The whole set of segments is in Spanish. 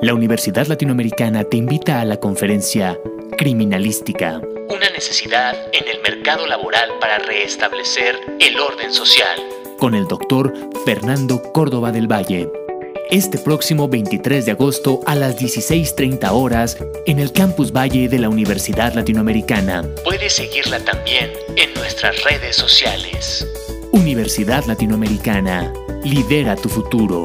La Universidad Latinoamericana te invita a la conferencia Criminalística. Una necesidad en el mercado laboral para restablecer el orden social. Con el doctor Fernando Córdoba del Valle. Este próximo 23 de agosto a las 16.30 horas en el Campus Valle de la Universidad Latinoamericana. Puedes seguirla también en nuestras redes sociales. Universidad Latinoamericana. Lidera tu futuro.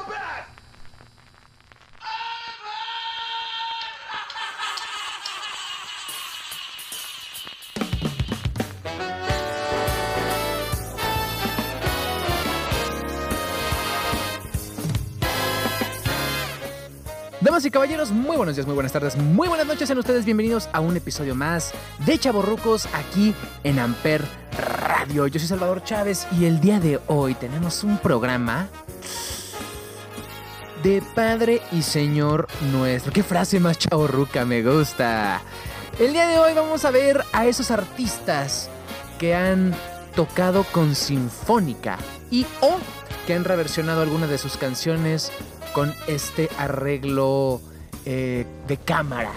Damas y caballeros, muy buenos días, muy buenas tardes, muy buenas noches. Sean ustedes bienvenidos a un episodio más de Chaborrucos aquí en Amper Radio. Yo soy Salvador Chávez y el día de hoy tenemos un programa de Padre y Señor nuestro. Qué frase más chaborruca, me gusta. El día de hoy vamos a ver a esos artistas que han tocado con sinfónica y o que han reversionado algunas de sus canciones con este arreglo eh, de cámara.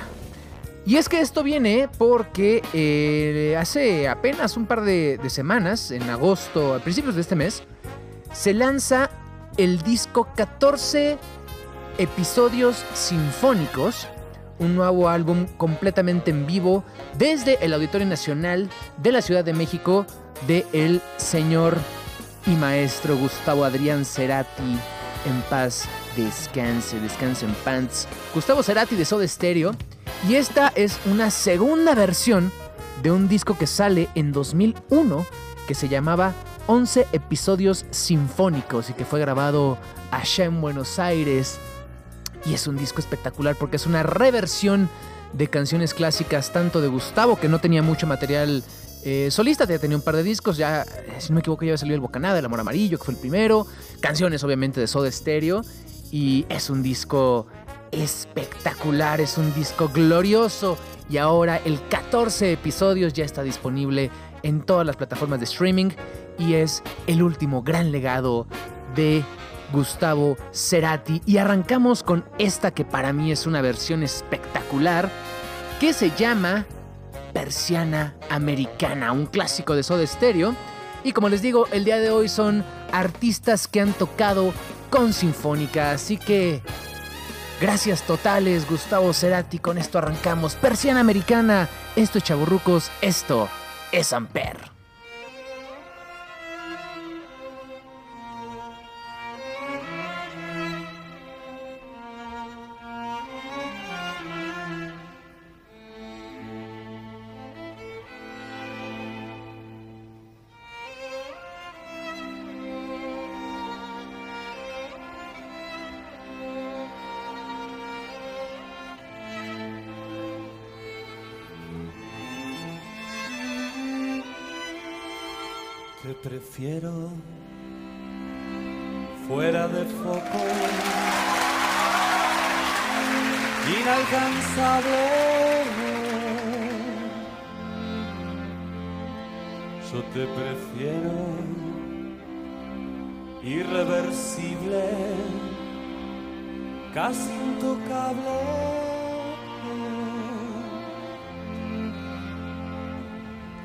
Y es que esto viene porque eh, hace apenas un par de, semanas, en agosto, a principios de este mes, se lanza el disco 14 episodios sinfónicos, un nuevo álbum completamente en vivo desde el Auditorio Nacional de la Ciudad de México de el señor y maestro Gustavo Adrián Cerati en paz descanse, descanse en pants. Gustavo Cerati de Soda Stereo. Y esta es una segunda versión de un disco que sale en 2001 que se llamaba 11 episodios sinfónicos y que fue grabado allá en Buenos Aires. Y es un disco espectacular porque es una reversión de canciones clásicas tanto de Gustavo que no tenía mucho material eh, solista, ya tenía un par de discos, ya, si no me equivoco, ya había salido El Bocanada, El Amor Amarillo, que fue el primero, canciones obviamente de Soda Stereo, y es un disco espectacular, es un disco glorioso, y ahora el 14 episodios ya está disponible en todas las plataformas de streaming, y es el último gran legado de Gustavo Cerati, y arrancamos con esta que para mí es una versión espectacular, que se llama Persiana Americana, un clásico de Soda Stereo. Y como les digo, el día de hoy son artistas que han tocado con Sinfónica, así que gracias totales Gustavo Cerati, con esto arrancamos. Persiana Americana, esto es Chaburrucos, esto es Amper. Prefiero fuera de foco, inalcanzable. Yo te prefiero irreversible, casi intocable.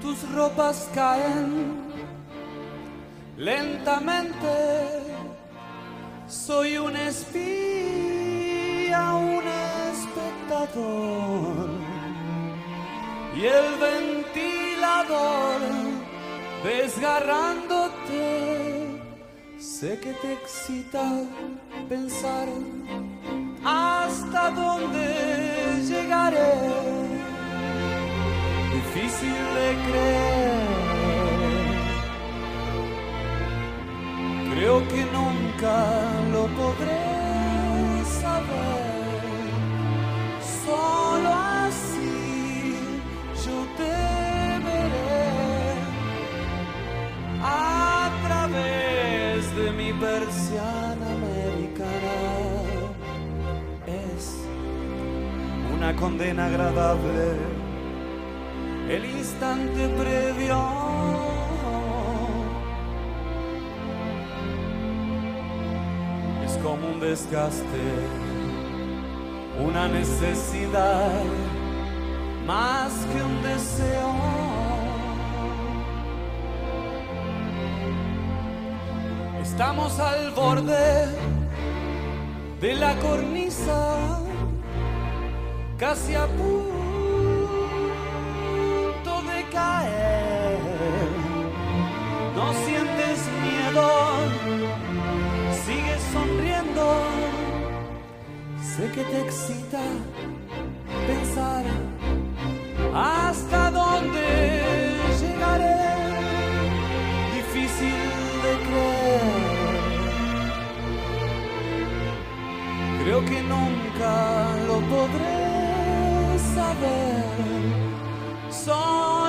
Tus ropas caen lentamente. Soy un espía, un espectador. Y el ventilador desgarrándote. Sé que te excita pensar hasta dónde llegaré. Difícil de creer. Creo que nunca lo podré saber. Solo así yo te veré a través de mi persiana americana es una condena agradable. El instante previo desgaste, una necesidad más que un deseo. Estamos al borde de la cornisa, casi a punto que te excita pensar hasta dónde llegaré. Difícil de creer. Creo que nunca lo podré saber. Solo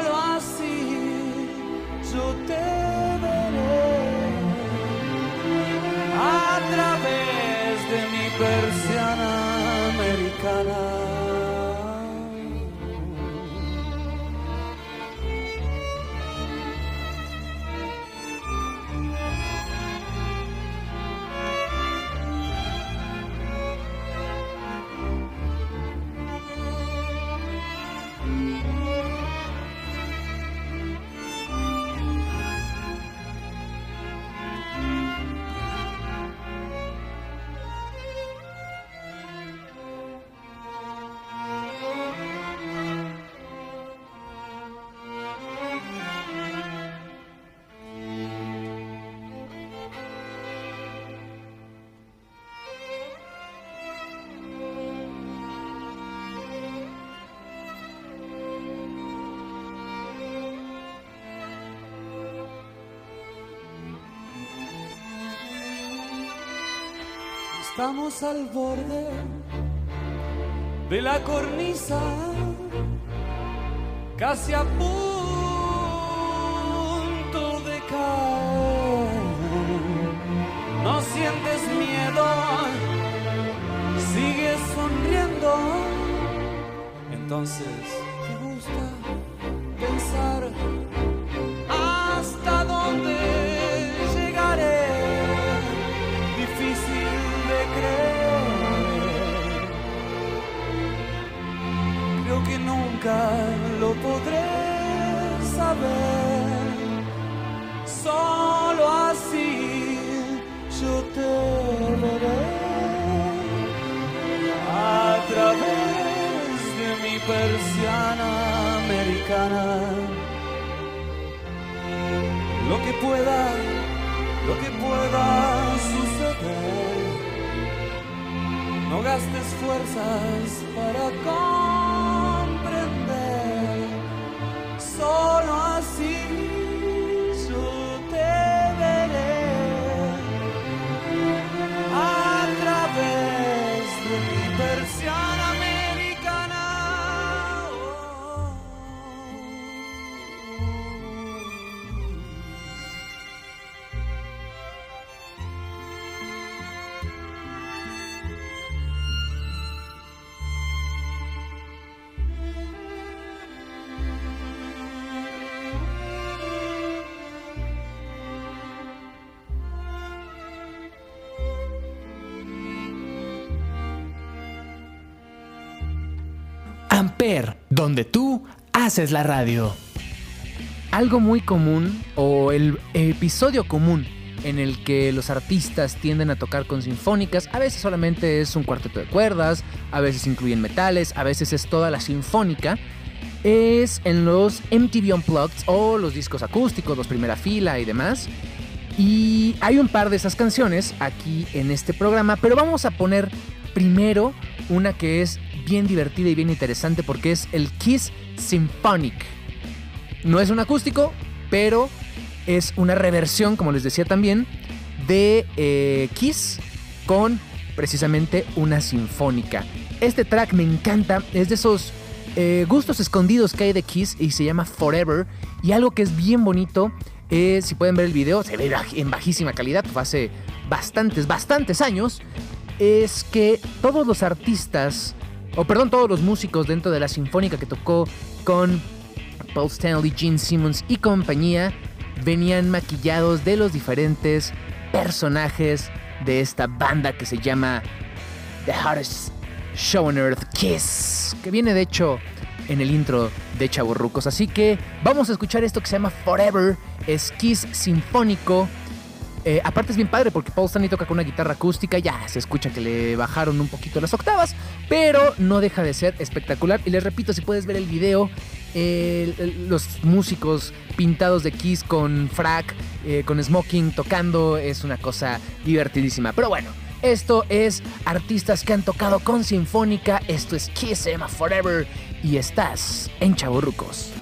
Estamos al borde de la cornisa, casi a punto de caer. No sientes miedo, sigues sonriendo. Entonces, nunca lo podré saber. Solo así yo te veré a través de mi persiana americana. Lo que pueda, lo que pueda suceder. No gastes fuerzas para Donde tú haces la radio. Algo muy común o el episodio común en el que los artistas tienden a tocar con sinfónicas, a veces solamente es un cuarteto de cuerdas, a veces incluyen metales, a veces es toda la sinfónica, es en los MTV Unplugged o los discos acústicos, los primera fila y demás. Y hay un par de esas canciones aquí en este programa, pero vamos a poner primero una que es bien divertida y bien interesante porque es el Kiss Symphonic. No es un acústico, pero es una reversión, como les decía también, de eh, Kiss con precisamente una sinfónica. Este track me encanta, es de esos eh, gustos escondidos que hay de Kiss y se llama Forever. Y algo que es bien bonito Eh, si pueden ver el video, se ve en bajísima calidad, hace bastantes, bastantes años. Es que todos los artistas, o perdón, todos los músicos dentro de la sinfónica que tocó con Paul Stanley, Gene Simmons y compañía, venían maquillados de los diferentes personajes de esta banda que se llama The Hardest Show on Earth Kiss, que viene de hecho en el intro de Chaborrucos. Así que vamos a escuchar esto que se llama Forever, es Kiss Sinfónico. Eh, aparte es bien padre porque Paul Stanley toca con una guitarra acústica, ya se escucha que le bajaron un poquito las octavas, pero no deja de ser espectacular. Y les repito, si puedes ver el video, los músicos pintados de Kiss con frac, eh, con smoking, tocando, es una cosa divertidísima. Pero bueno, esto es artistas que han tocado con Sinfónica, esto es Kiss Emma Forever y estás en Chaburrucos.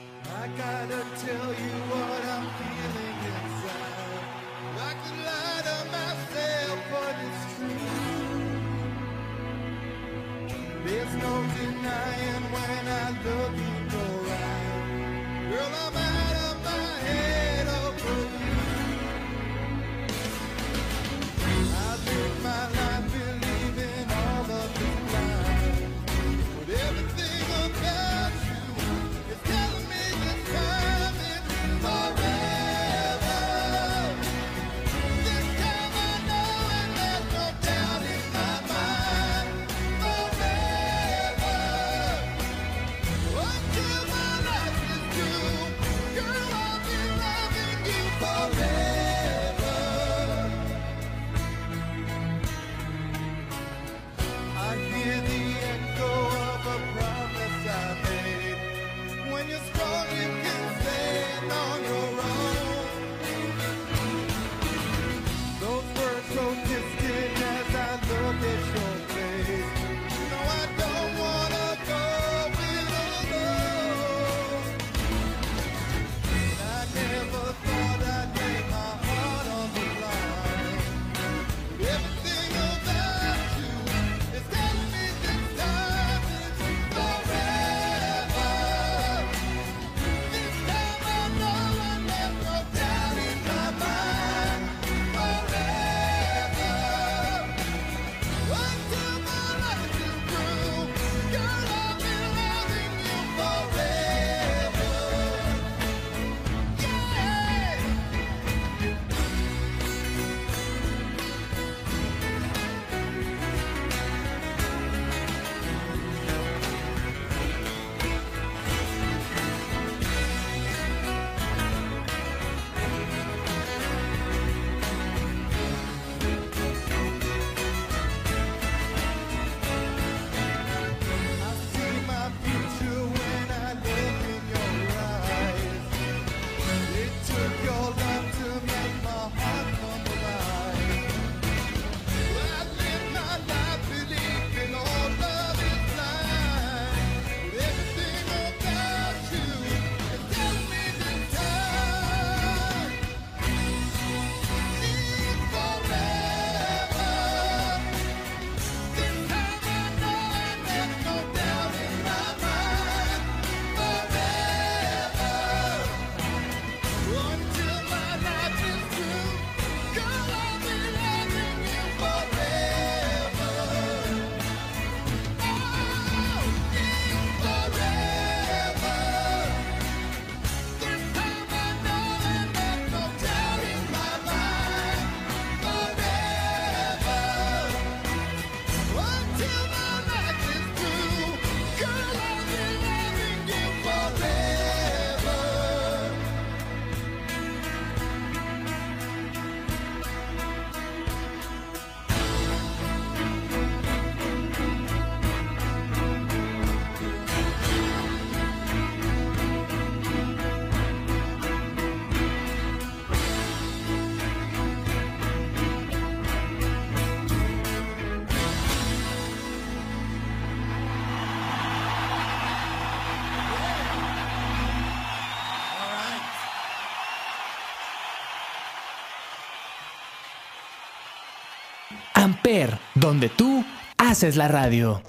Donde tú haces la radio.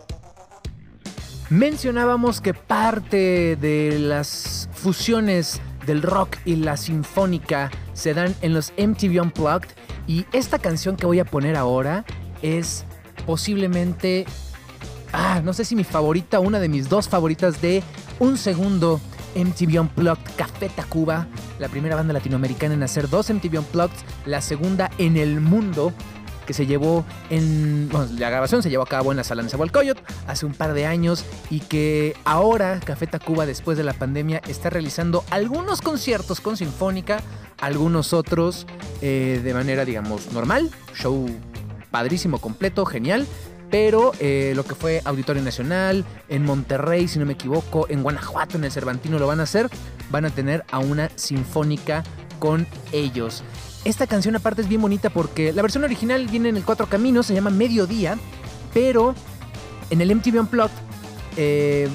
Mencionábamos que parte de las fusiones del rock y la sinfónica se dan en los MTV Unplugged y esta canción que voy a poner ahora es posiblemente, ah, no sé si mi favorita, una de mis dos favoritas de un segundo MTV Unplugged Café Tacuba, la primera banda latinoamericana en hacer dos MTV Unplugged, la segunda en el mundo que se llevó en. Bueno, la grabación se llevó a cabo en la sala de Coyot hace un par de años y que ahora Café Tacuba, después de la pandemia, está realizando algunos conciertos con Sinfónica, algunos otros eh, de manera, digamos, normal, show padrísimo, completo, genial. Pero eh, lo que fue Auditorio Nacional, en Monterrey, si no me equivoco, en Guanajuato, en el Cervantino lo van a hacer, van a tener a una sinfónica con ellos. Esta canción aparte es bien bonita porque la versión original viene en el Cuatro Caminos, se llama Mediodía, pero en el MTV Unplugged eh,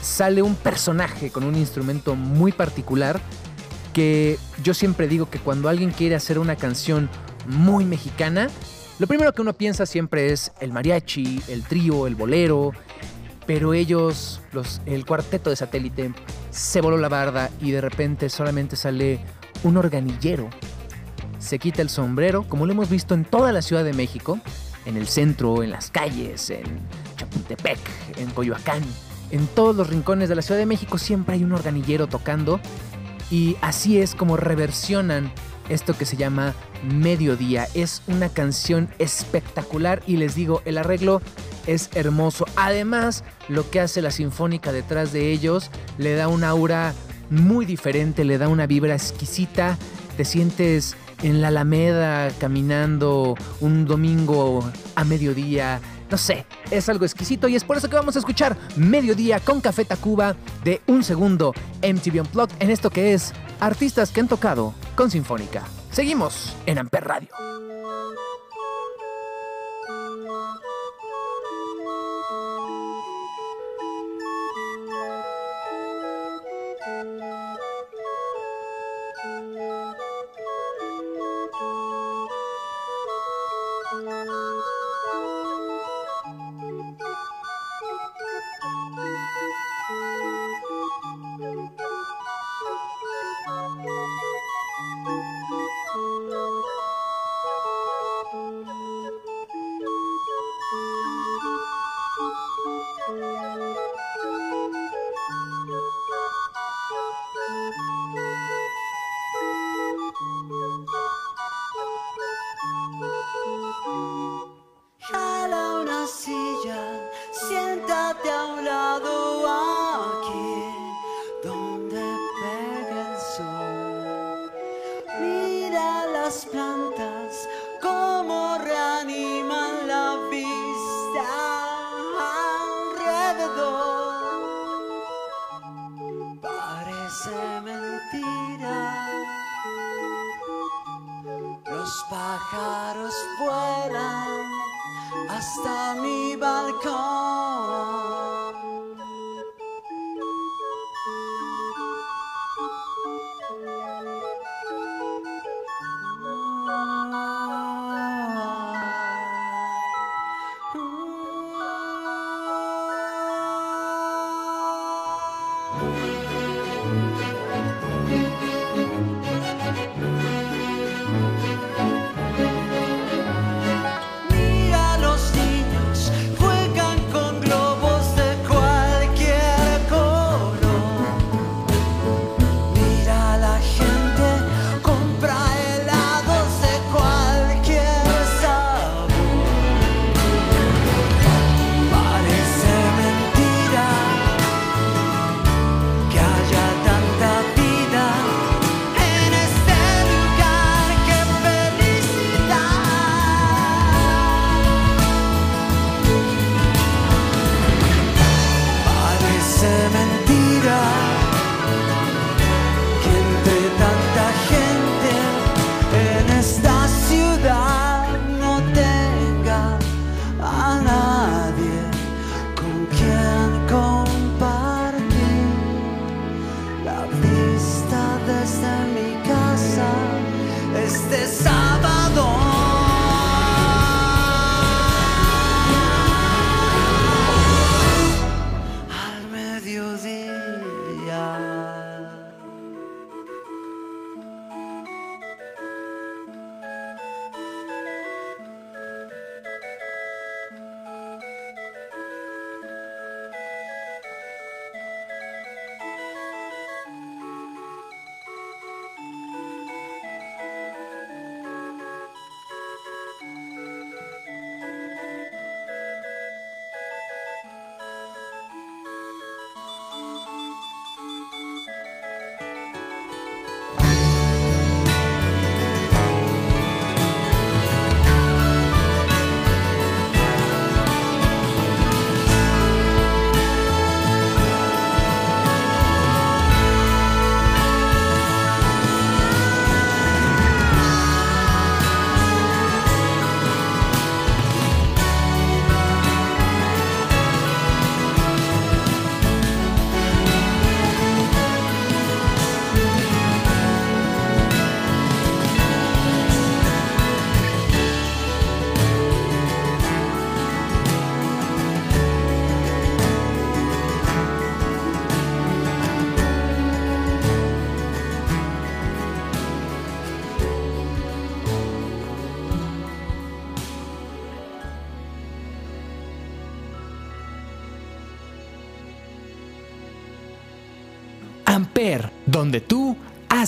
sale un personaje con un instrumento muy particular que yo siempre digo que cuando alguien quiere hacer una canción muy mexicana, lo primero que uno piensa siempre es el mariachi, el trío, el bolero, pero ellos, los, el cuarteto de satélite, se voló la barda y de repente solamente sale un organillero se quita el sombrero, como lo hemos visto en toda la Ciudad de México, en el centro, en las calles, en Chapultepec, en Coyoacán, en todos los rincones de la Ciudad de México siempre hay un organillero tocando y así es como reversionan esto que se llama Mediodía. Es una canción espectacular y les digo, el arreglo es hermoso. Además, lo que hace la sinfónica detrás de ellos le da un aura muy diferente, le da una vibra exquisita. Te sientes en la Alameda caminando un domingo a mediodía. No sé, es algo exquisito y es por eso que vamos a escuchar Mediodía con Café Tacuba de un segundo MTV Unplugged en esto que es artistas que han tocado con Sinfónica. Seguimos en Amper Radio.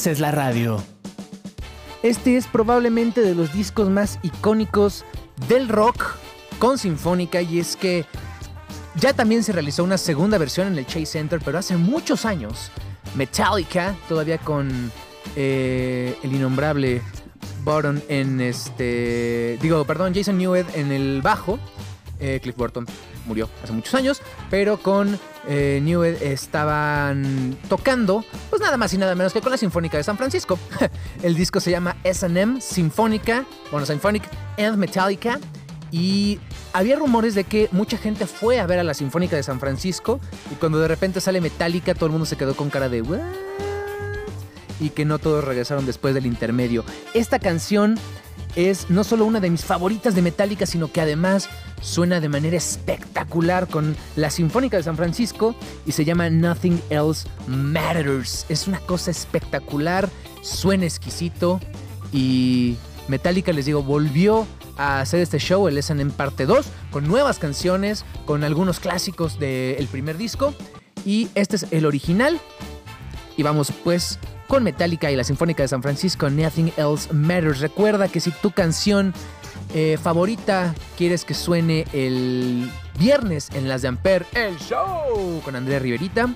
Haces la radio. Este es probablemente de los discos más icónicos del rock con Sinfónica y es que ya también se realizó una segunda versión en el Chase Center, pero hace muchos años Metallica, todavía con eh, el innombrable Burton en este. Digo, perdón, Jason Newed en el bajo. Eh, Cliff Burton murió hace muchos años, pero con eh, Newed estaban tocando, nada más y nada menos que con la Sinfónica de San Francisco. el disco se llama SM Sinfónica, bueno, Symphonic and Metallica. Y había rumores de que mucha gente fue a ver a la Sinfónica de San Francisco y cuando de repente sale Metallica todo el mundo se quedó con cara de ¿What? y que no todos regresaron después del intermedio. Esta canción es no solo una de mis favoritas de Metallica, sino que además suena de manera espectacular con la Sinfónica de San Francisco y se llama Nothing Else Matters. Es una cosa espectacular, suena exquisito y Metallica, les digo, volvió a hacer este show, el en parte 2, con nuevas canciones, con algunos clásicos del primer disco y este es el original. Y vamos pues con Metallica y la Sinfónica de San Francisco, Nothing Else Matters. Recuerda que si tu canción eh, favorita quieres que suene el viernes en las de Amper, el show con Andrea Riverita,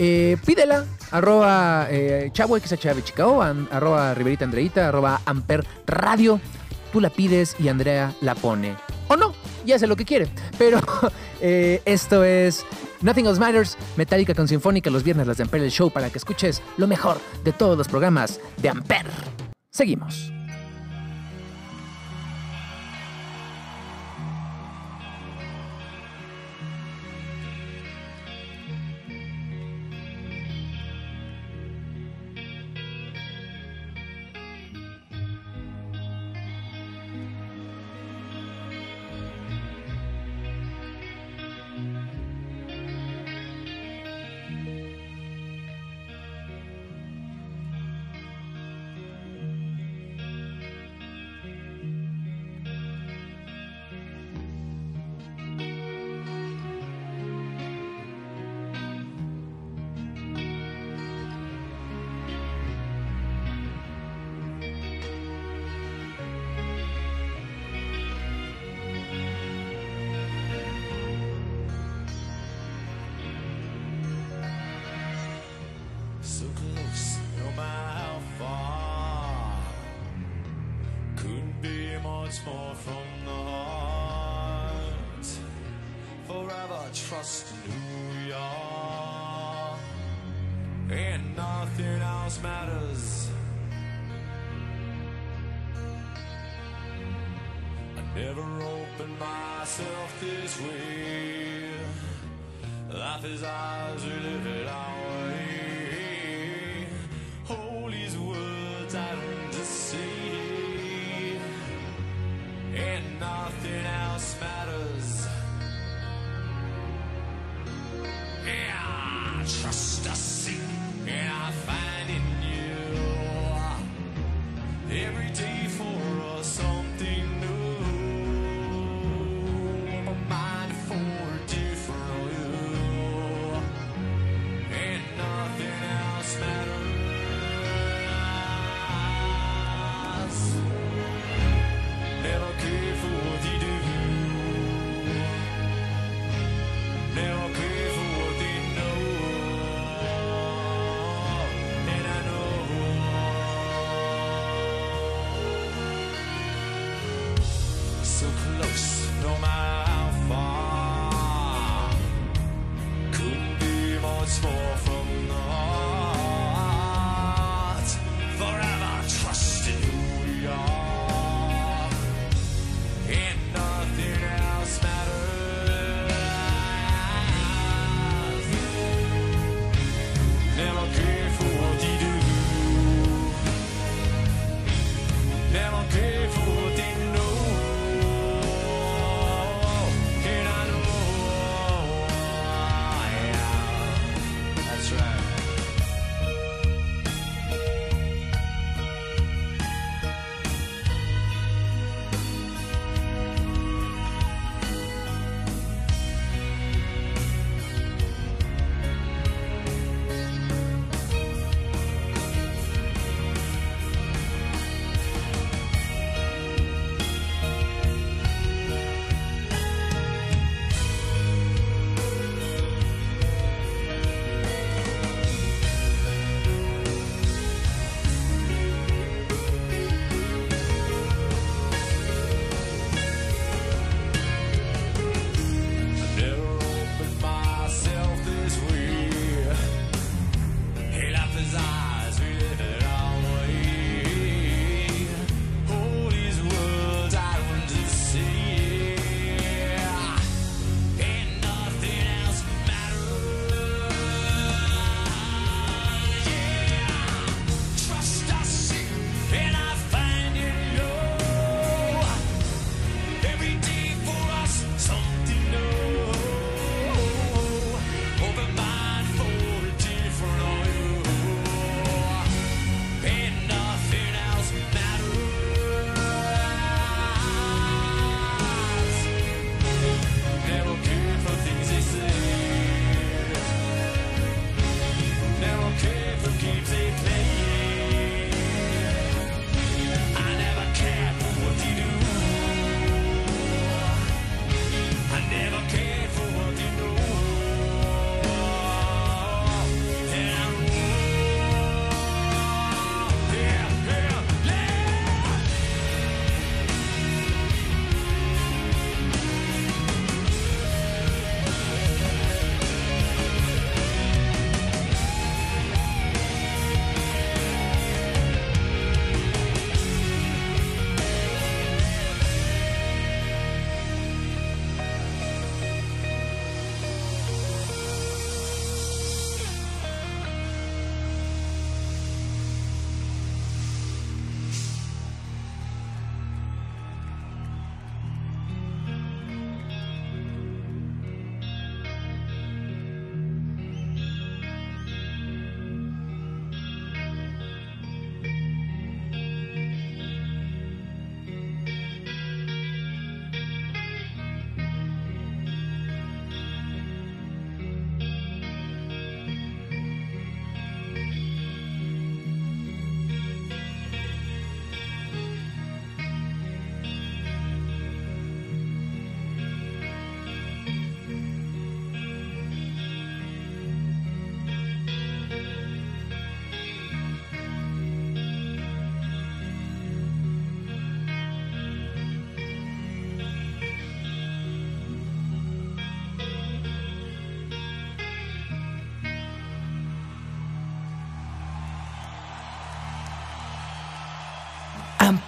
eh, pídela, arroba eh, chavo arroba riverita andreita, arroba amper radio. Tú la pides y Andrea la pone. O no, ya hace lo que quiere. Pero esto es Nothing Else Matters, Metallica con Sinfónica los viernes las de Ampere el Show para que escuches lo mejor de todos los programas de Ampere. Seguimos. so close, no matter how far. Couldn't be much more from the heart. Forever trust in who we are, and nothing else matters. I never opened myself this way. Life is ours, we live it out.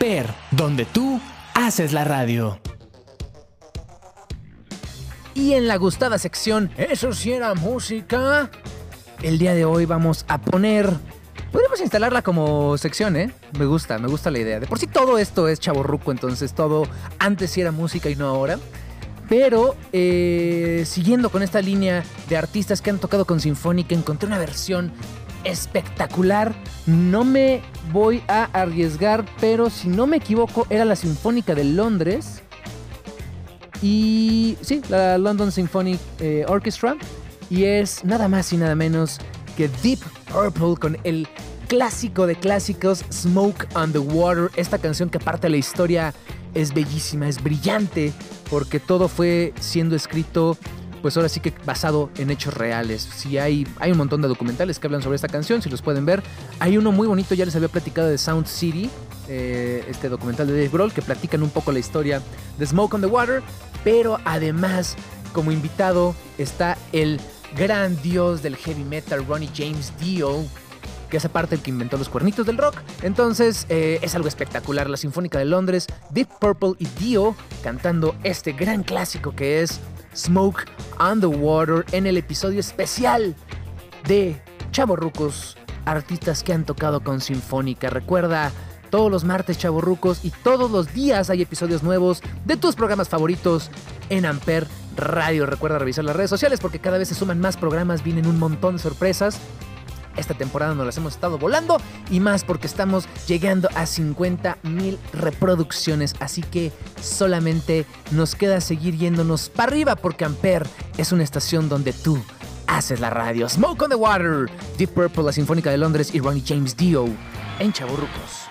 Amper, donde tú haces la radio. Y en la gustada sección, eso sí era música. El día de hoy vamos a poner. Podríamos instalarla como sección, ¿eh? Me gusta, me gusta la idea. De por sí todo esto es chaborruco, entonces todo antes sí era música y no ahora. Pero eh, siguiendo con esta línea de artistas que han tocado con Sinfónica, encontré una versión espectacular. No me voy a arriesgar, pero si no me equivoco, era la Sinfónica de Londres. Y sí, la London Symphony eh, Orchestra. Y es nada más y nada menos que Deep Purple con el clásico de clásicos Smoke on the Water. Esta canción que aparte la historia es bellísima, es brillante, porque todo fue siendo escrito pues ahora sí que basado en hechos reales. Si hay, hay un montón de documentales que hablan sobre esta canción, si los pueden ver. Hay uno muy bonito, ya les había platicado de Sound City, eh, este documental de Dave Grohl, que platican un poco la historia de Smoke on the Water, pero además, como invitado, está el gran dios del heavy metal, Ronnie James Dio, que hace parte el que inventó los cuernitos del rock. Entonces eh, es algo espectacular. La Sinfónica de Londres, Deep Purple y Dio cantando este gran clásico que es Smoke on the Water en el episodio especial de Chavorrucos, artistas que han tocado con Sinfónica. Recuerda, todos los martes Chavorrucos y todos los días hay episodios nuevos de tus programas favoritos en Amper Radio. Recuerda revisar las redes sociales porque cada vez se suman más programas, vienen un montón de sorpresas. Esta temporada nos las hemos estado volando y más porque estamos llegando a 50 mil reproducciones. Así que solamente nos queda seguir yéndonos para arriba porque Amper es una estación donde tú haces la radio. Smoke on the Water, Deep Purple, la Sinfónica de Londres y Ronnie James Dio en Chaburrucos.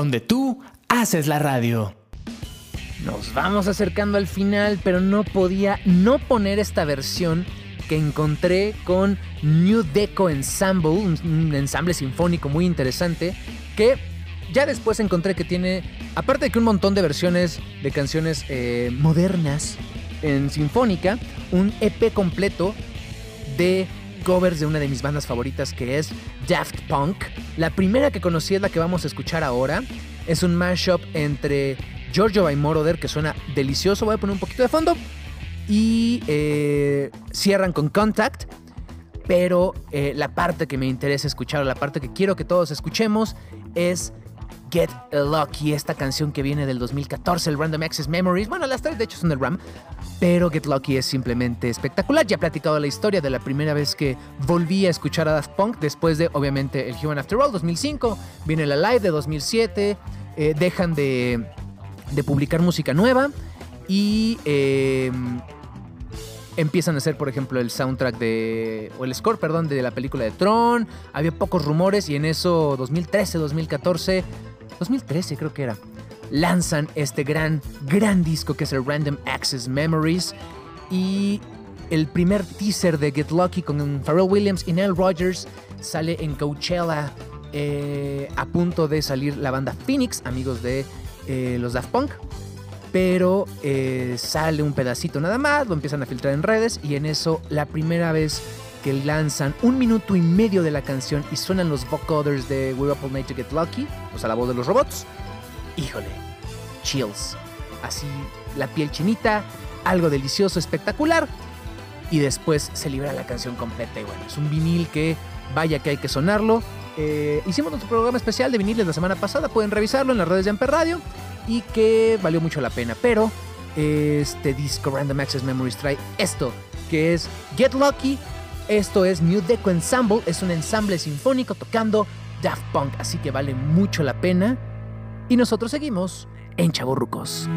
Donde tú haces la radio. Nos vamos acercando al final, pero no podía no poner esta versión que encontré con New Deco Ensemble, un ensamble sinfónico muy interesante, que ya después encontré que tiene, aparte de que un montón de versiones de canciones eh, modernas en sinfónica, un EP completo de covers de una de mis bandas favoritas que es Daft Punk. La primera que conocí es la que vamos a escuchar ahora. Es un mashup entre Giorgio by Moroder que suena delicioso. Voy a poner un poquito de fondo. Y eh, cierran con Contact. Pero eh, la parte que me interesa escuchar, la parte que quiero que todos escuchemos es Get Lucky, esta canción que viene del 2014, el Random Access Memories. Bueno, las tres de hecho son del RAM, pero Get Lucky es simplemente espectacular. Ya he platicado la historia de la primera vez que volví a escuchar a Daft Punk, después de obviamente el Human After All 2005, viene la Live de 2007, eh, dejan de, publicar música nueva y... Em, empiezan a hacer, por ejemplo, el soundtrack de. o el score, perdón, de la película de Tron. Había pocos rumores y en eso, 2013, 2014, 2013 creo que era, lanzan este gran, gran disco que es el Random Access Memories y el primer teaser de Get Lucky con Pharrell Williams y Nell Rogers sale en Coachella eh, a punto de salir la banda Phoenix, amigos de eh, los Daft Punk. Pero eh, sale un pedacito nada más, lo empiezan a filtrar en redes y en eso la primera vez que lanzan un minuto y medio de la canción y suenan los vocoders de We're Up All Night to Get Lucky, o sea, la voz de los robots. Híjole, chills. Así, la piel chinita, algo delicioso, espectacular. Y después se libra la canción completa. Y bueno, es un vinil que vaya que hay que sonarlo. Eh, hicimos nuestro programa especial de viniles la semana pasada, pueden revisarlo en las redes de Amper Radio. Y que valió mucho la pena. Pero este disco Random Access Memories trae esto, que es Get Lucky esto es New Deco Ensemble, es un ensamble sinfónico tocando Daft Punk, así que vale mucho la pena. Y nosotros seguimos en Chaburrucos.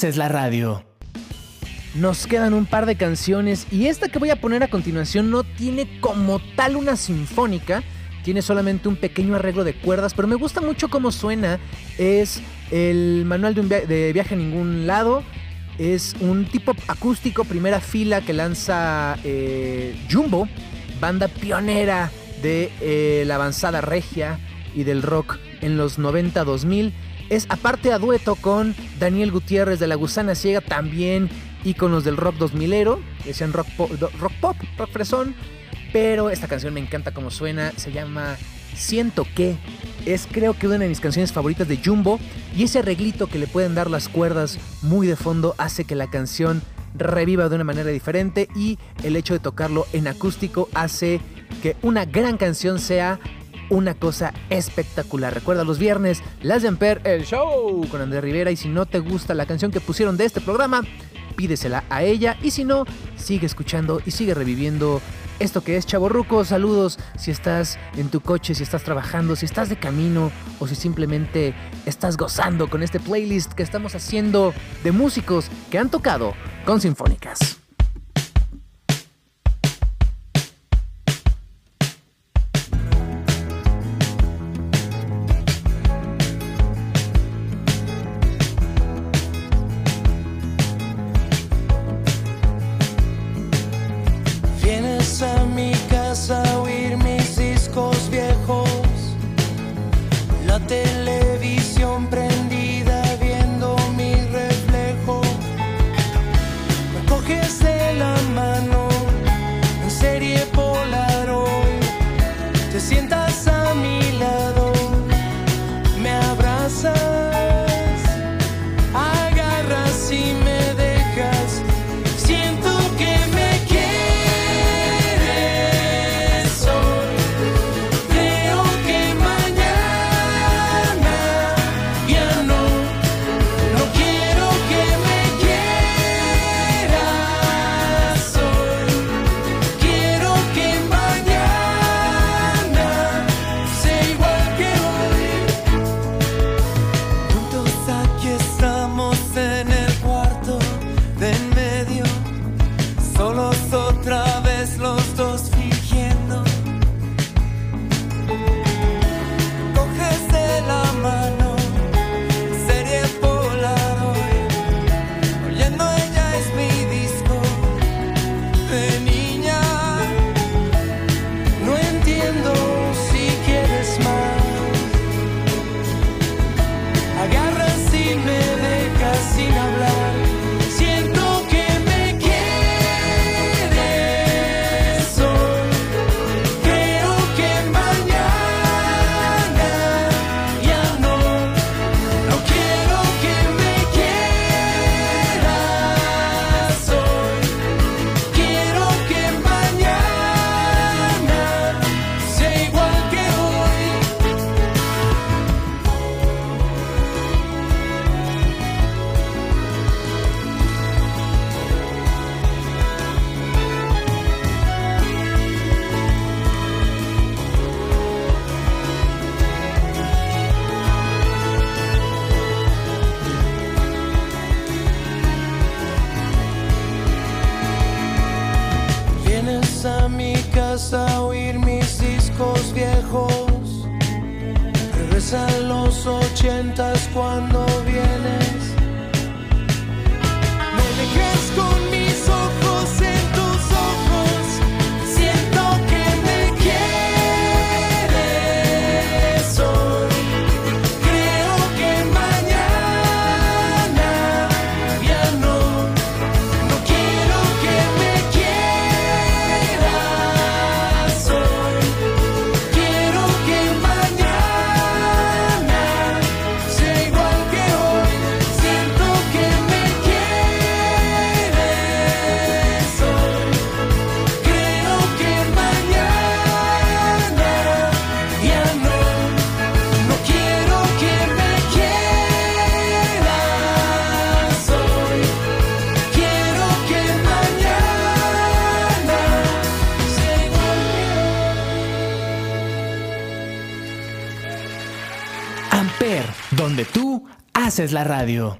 Haces la radio. Nos quedan un par de canciones y esta que voy a poner a continuación no tiene como tal una sinfónica, tiene solamente un pequeño arreglo de cuerdas, pero me gusta mucho cómo suena. Es el manual de, un viaje a ningún lado. Es un tipo acústico, primera fila que lanza eh, Jumbo, banda pionera de eh, la avanzada regia y del rock en los 90-2000. Es aparte a dueto con Daniel Gutiérrez de La Gusana Ciega, también íconos del rock 2000ero, que decían rock pop, rock pop, rock fresón. Pero esta canción me encanta como suena, se llama Siento que. Es creo que una de mis canciones favoritas de Jumbo y ese arreglito que le pueden dar las cuerdas muy de fondo hace que la canción reviva de una manera diferente y el hecho de tocarlo en acústico hace que una gran canción sea una cosa espectacular. Recuerda los viernes, Las de Amper, el show con Andrés Rivera. Y si no te gusta la canción que pusieron de este programa, pídesela a ella. Y si no, sigue escuchando y sigue reviviendo esto que es Chaborruco. Saludos si estás en tu coche, si estás trabajando, si estás de camino o si simplemente estás gozando con este playlist que estamos haciendo de músicos que han tocado con sinfónicas. Haces la radio.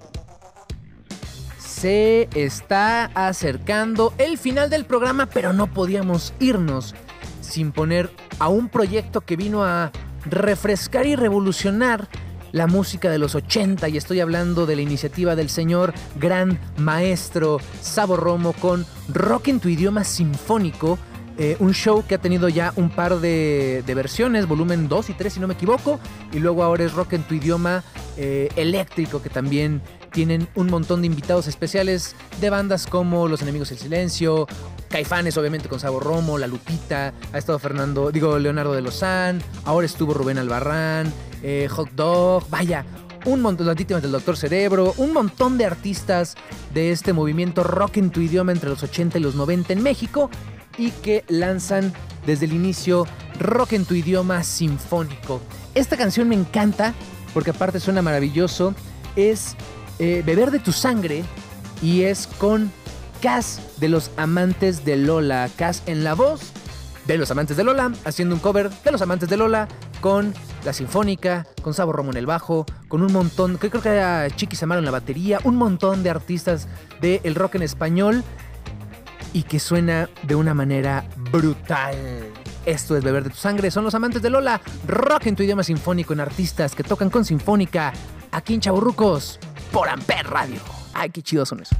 Se está acercando el final del programa, pero no podíamos irnos sin poner a un proyecto que vino a refrescar y revolucionar la música de los 80 y estoy hablando de la iniciativa del señor gran maestro Sabo Romo con Rock en tu idioma sinfónico, eh, un show que ha tenido ya un par de, versiones, volumen 2 y 3 si no me equivoco, y luego ahora es Rock en tu idioma eh, eléctrico que también tienen un montón de invitados especiales de bandas como Los Enemigos del Silencio, Caifanes, obviamente, con Sabo Romo, La Lupita, ha estado Fernando, digo, Leonardo de Lozán, ahora estuvo Rubén Albarrán, eh, Hot Dog, vaya, un montón de víctimas del Doctor Cerebro, un montón de artistas de este movimiento rock en tu idioma entre los 80 y los 90 en México y que lanzan desde el inicio rock en tu idioma sinfónico. Esta canción me encanta porque aparte suena maravilloso, es eh, Beber de tu sangre y es con Cass de los amantes de Lola. Cass en la voz de los amantes de Lola, haciendo un cover de los amantes de Lola con la sinfónica, con Sabo Romo en el bajo, con un montón, que creo que era Chiqui Samaro en la batería, un montón de artistas del rock en español y que suena de una manera brutal. Esto es Beber de tu Sangre, son los amantes de Lola, rock en tu idioma sinfónico en artistas que tocan con sinfónica, aquí en Chaburrucos, por Amper Radio. Ay, qué chidos son eso.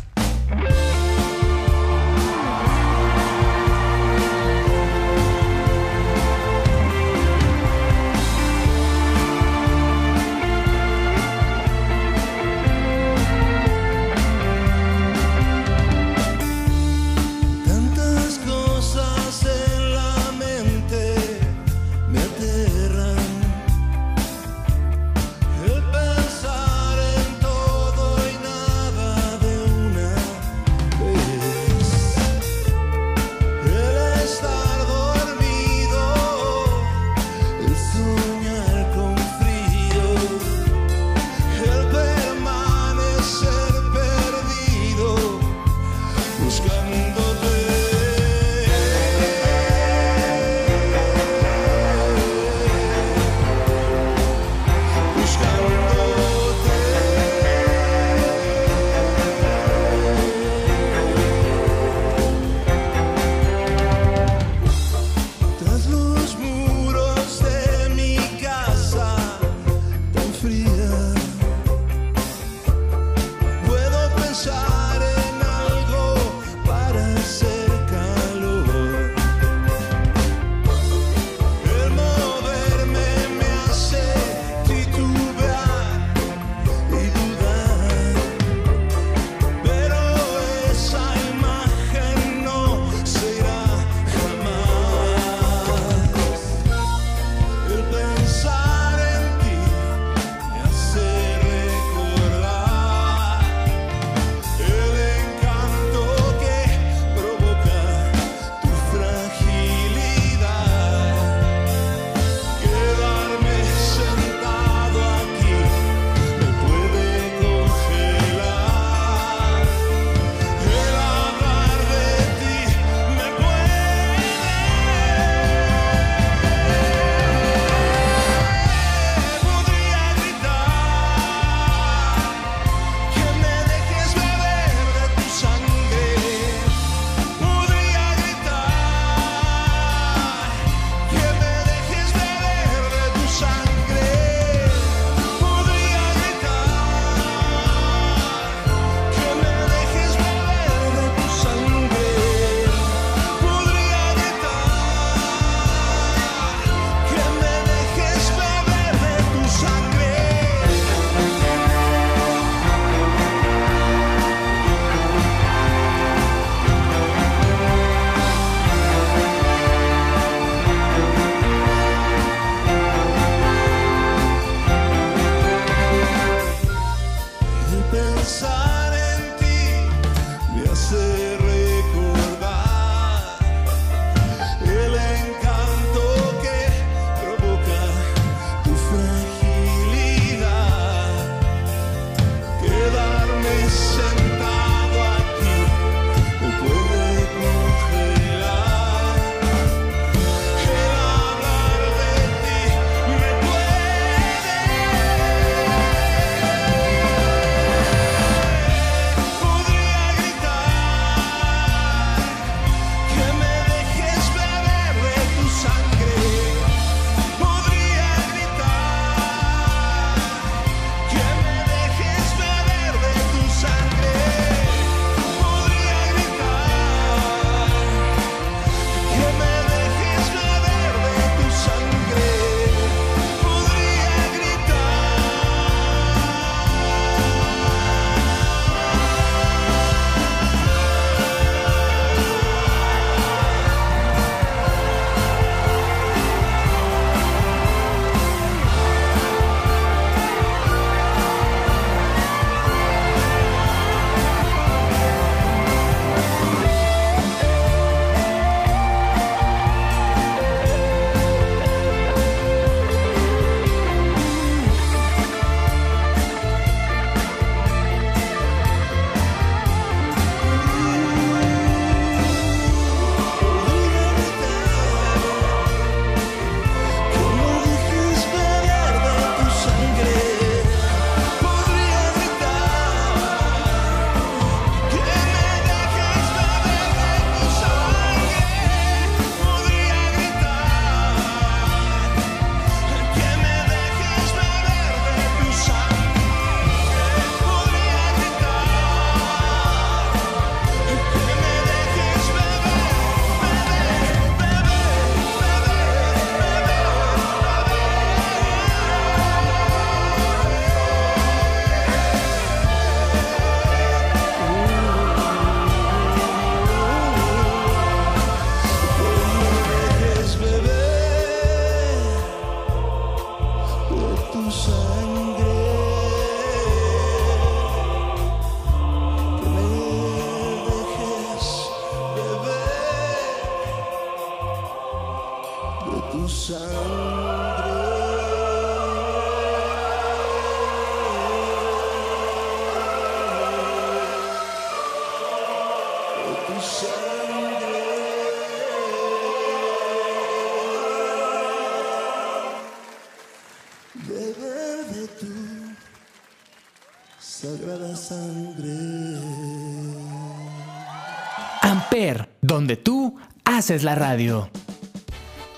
Amper, donde tú haces la radio.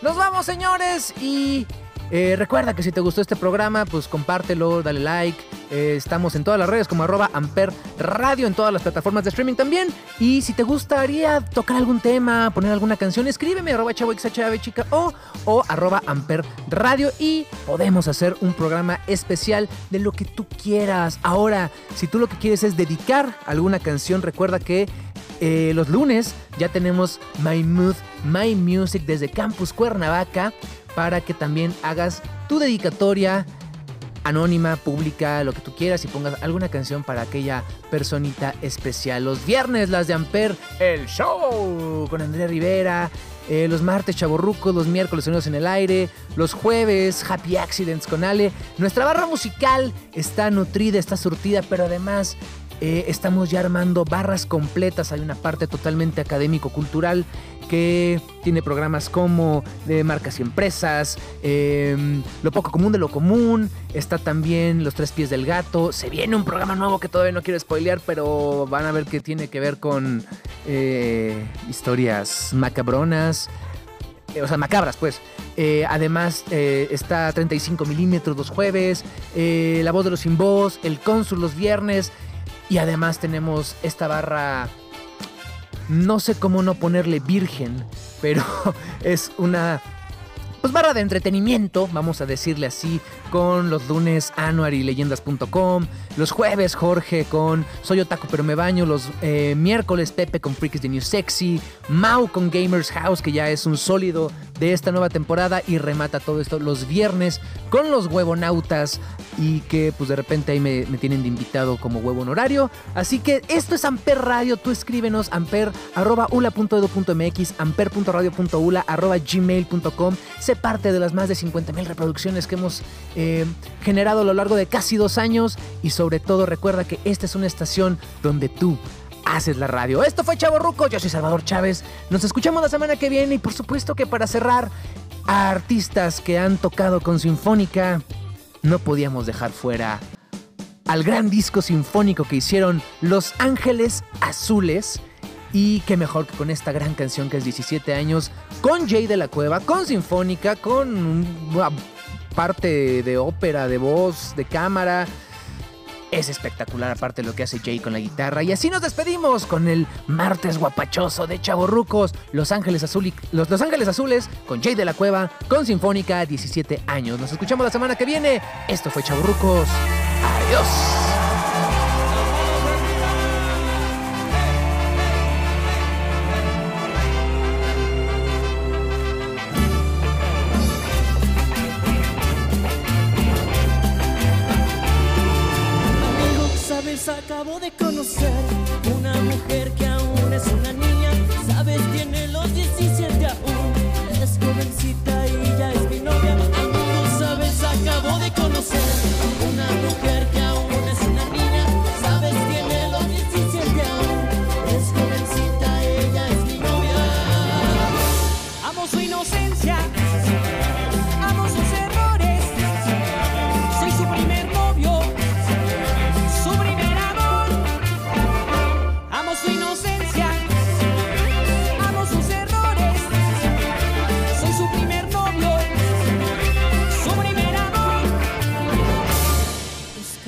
Nos vamos, señores, y eh, recuerda que si te gustó este programa, pues compártelo, dale like. Eh, estamos en todas las redes como arroba Amper Radio, en todas las plataformas de streaming también. Y si te gustaría tocar algún tema, poner alguna canción, escríbeme arroba chavo chica o, o arroba Amper Radio y podemos hacer un programa especial de lo que tú quieras. Ahora, si tú lo que quieres es dedicar alguna canción, recuerda que eh, los lunes ya tenemos My Mood, My Music desde Campus Cuernavaca para que también hagas tu dedicatoria anónima, pública, lo que tú quieras y pongas alguna canción para aquella personita especial. Los viernes, las de Amper, el show con Andrea Rivera. eh, los martes, Chaborrucos. Los miércoles, Sonidos en el Aire. Los jueves, Happy Accidents con Ale. Nuestra barra musical está nutrida, está surtida, pero además eh, estamos ya armando barras completas. Hay una parte totalmente académico-cultural que tiene programas como de marcas y empresas, eh, lo poco común de lo común, está también Los Tres Pies del Gato, se viene un programa nuevo que todavía no quiero spoilear, pero van a ver que tiene que ver con eh, historias macabronas, o sea, macabras pues. Eh, además eh, está 35 milímetros los jueves, eh, La Voz de los Sin Voz, El Cónsul los viernes y además tenemos esta barra no sé cómo no ponerle virgen, pero es una pues barra de entretenimiento, vamos a decirle así, con los lunes Anuar y leyendas.com, los jueves Jorge con Soy Otaku pero me baño, los eh, miércoles Pepe con Freaks de New Sexy, Mau con Gamers House que ya es un sólido de esta nueva temporada y remata todo esto los viernes con los huevonautas y que pues de repente ahí me, tienen de invitado como huevo honorario. Así que esto es Amper Radio, tú escríbenos amper arroba ula.edu.mx, amper.radio.ula arroba gmail.com. Sé parte de las más de 50 mil reproducciones que hemos eh, generado a lo largo de casi dos años y sobre todo recuerda que esta es una estación donde tú haces la radio. Esto fue Chavo Ruco, yo soy Salvador Chávez. Nos escuchamos la semana que viene y por supuesto que para cerrar a artistas que han tocado con Sinfónica, no podíamos dejar fuera al gran disco sinfónico que hicieron Los Ángeles Azules. Y qué mejor que con esta gran canción que es 17 años, con Jay de la Cueva, con Sinfónica, con una parte de ópera, de voz, de cámara. Es espectacular aparte lo que hace Jay con la guitarra. Y así nos despedimos con el martes guapachoso de Chavorrucos. Los Ángeles, Azul los, los Ángeles Azules con Jay de la Cueva, con Sinfónica, 17 años. Nos escuchamos la semana que viene. Esto fue Chavorrucos. Adiós.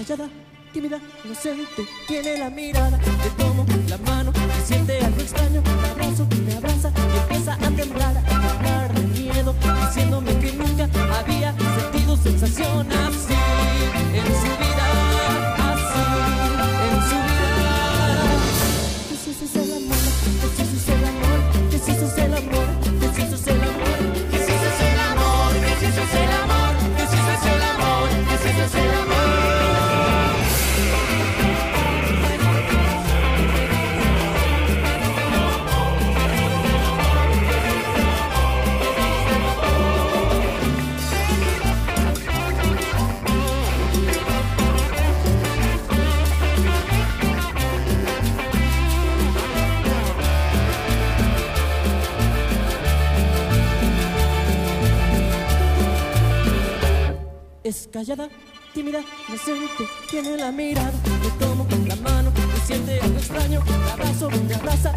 Callada, tímida, inocente, tiene la mirada. Le tomo la mano, siente algo extraño. callada, tímida, presente, tiene la mirada, me tomo con la mano, me siente algo extraño, me abrazo, me abraza,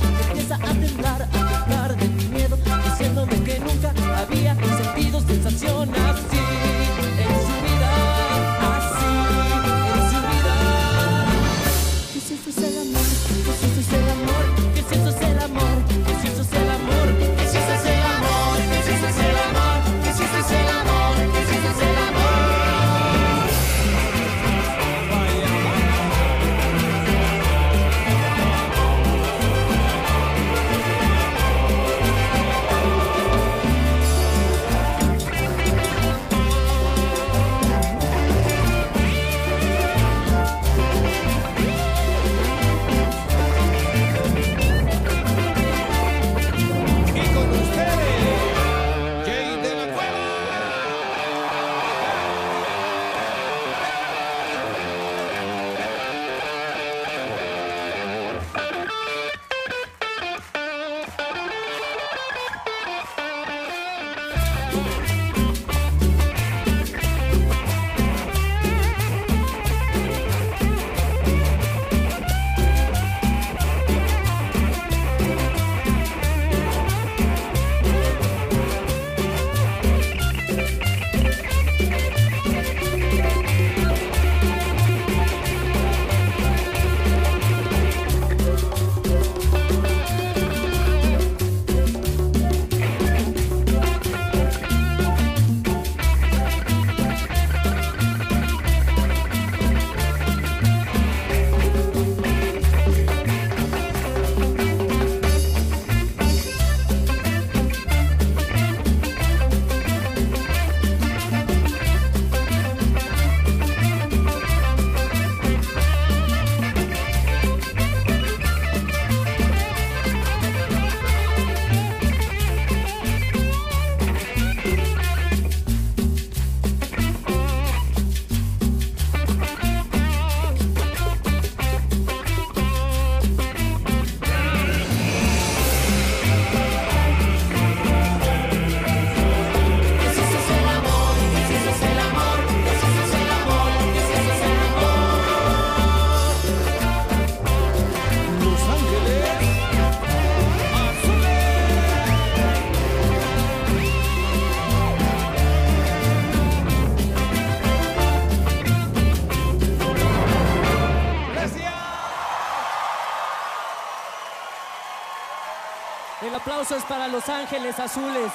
Los Ángeles Azules.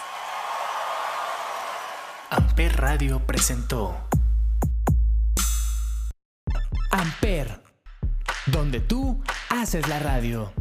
Amper Radio presentó Amper, donde tú haces la radio.